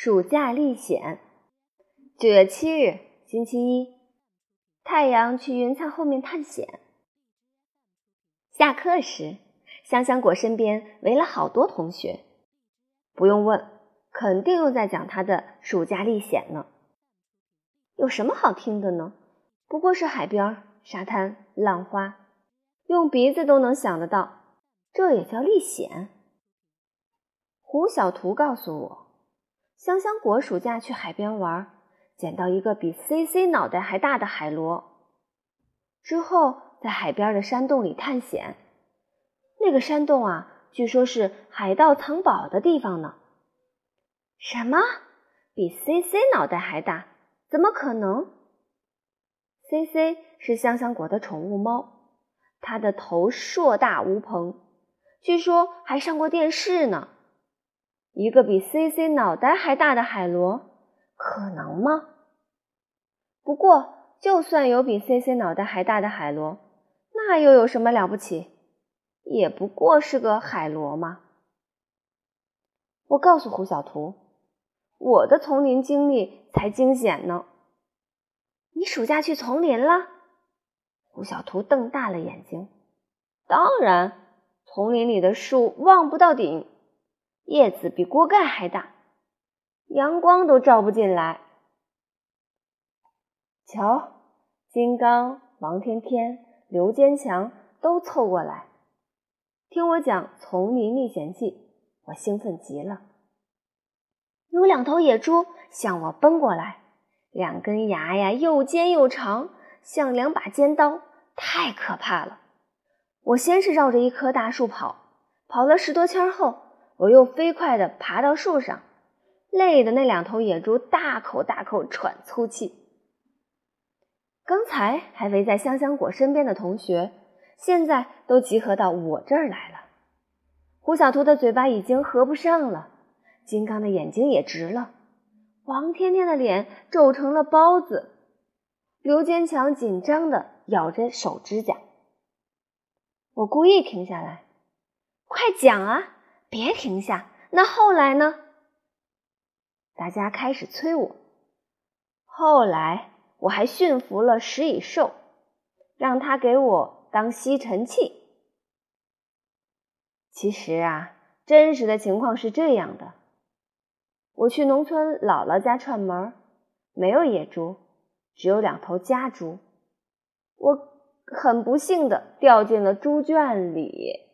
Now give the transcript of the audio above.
暑假历险。九月七日，星期一，太阳去云彩后面探险。下课时，香香果身边围了好多同学。不用问，肯定又在讲他的暑假历险呢。有什么好听的呢？不过是海边、沙滩、浪花，用鼻子都能想得到，这也叫历险。胡小图告诉我。香香果暑假去海边玩，捡到一个比 C C 脑袋还大的海螺。之后在海边的山洞里探险，那个山洞啊，据说是海盗藏宝的地方呢。什么？比 C C 脑袋还大？怎么可能？C C 是香香果的宠物猫，它的头硕大无朋，据说还上过电视呢。一个比 C C 脑袋还大的海螺，可能吗？不过，就算有比 C C 脑袋还大的海螺，那又有什么了不起？也不过是个海螺嘛。我告诉胡小图，我的丛林经历才惊险呢。你暑假去丛林了？胡小图瞪大了眼睛。当然，丛林里的树望不到顶。叶子比锅盖还大，阳光都照不进来。瞧，金刚、王天天、刘坚强都凑过来听我讲《丛林历险记》，我兴奋极了。有两头野猪向我奔过来，两根牙呀又尖又长，像两把尖刀，太可怕了。我先是绕着一棵大树跑，跑了十多圈后。我又飞快地爬到树上，累得那两头野猪大口大口喘粗气。刚才还围在香香果身边的同学，现在都集合到我这儿来了。胡小图的嘴巴已经合不上了，金刚的眼睛也直了，王天天的脸皱成了包子，刘坚强紧张地咬着手指甲。我故意停下来，快讲啊！别停下！那后来呢？大家开始催我。后来我还驯服了食蚁兽，让它给我当吸尘器。其实啊，真实的情况是这样的：我去农村姥姥家串门，没有野猪，只有两头家猪。我很不幸的掉进了猪圈里。